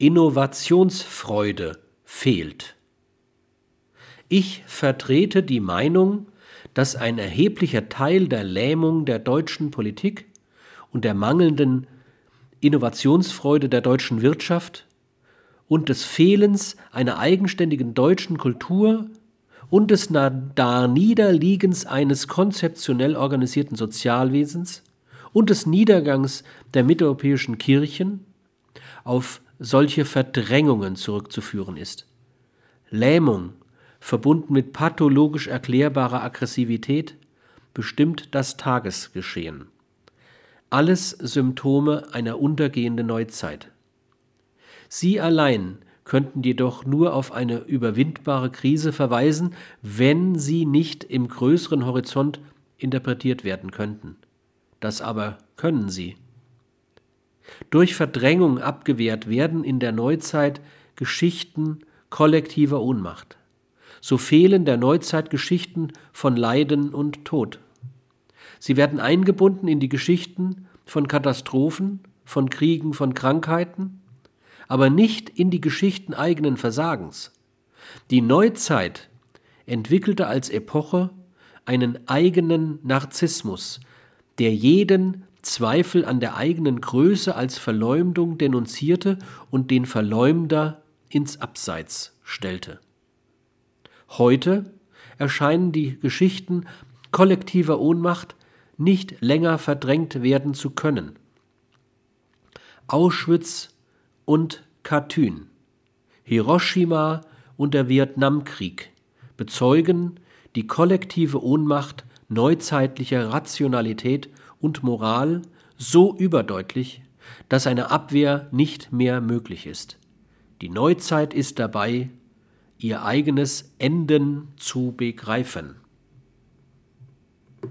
Innovationsfreude fehlt. Ich vertrete die Meinung, dass ein erheblicher Teil der Lähmung der deutschen Politik und der mangelnden Innovationsfreude der deutschen Wirtschaft und des Fehlens einer eigenständigen deutschen Kultur und des Darniederliegens eines konzeptionell organisierten Sozialwesens und des Niedergangs der mitteleuropäischen Kirchen auf solche Verdrängungen zurückzuführen ist. Lähmung, verbunden mit pathologisch erklärbarer Aggressivität, bestimmt das Tagesgeschehen. Alles Symptome einer untergehenden Neuzeit. Sie allein könnten jedoch nur auf eine überwindbare Krise verweisen, wenn sie nicht im größeren Horizont interpretiert werden könnten. Das aber können sie. Durch Verdrängung abgewehrt werden in der Neuzeit Geschichten kollektiver Ohnmacht. So fehlen der Neuzeit Geschichten von Leiden und Tod. Sie werden eingebunden in die Geschichten von Katastrophen, von Kriegen, von Krankheiten, aber nicht in die Geschichten eigenen Versagens. Die Neuzeit entwickelte als Epoche einen eigenen Narzissmus, der jeden Zweifel an der eigenen Größe als Verleumdung denunzierte und den Verleumder ins Abseits stellte. Heute erscheinen die Geschichten kollektiver Ohnmacht nicht länger verdrängt werden zu können. Auschwitz und Katyn, Hiroshima und der Vietnamkrieg bezeugen die kollektive Ohnmacht neuzeitlicher Rationalität und Moral so überdeutlich, dass eine Abwehr nicht mehr möglich ist. Die Neuzeit ist dabei, ihr eigenes Enden zu begreifen.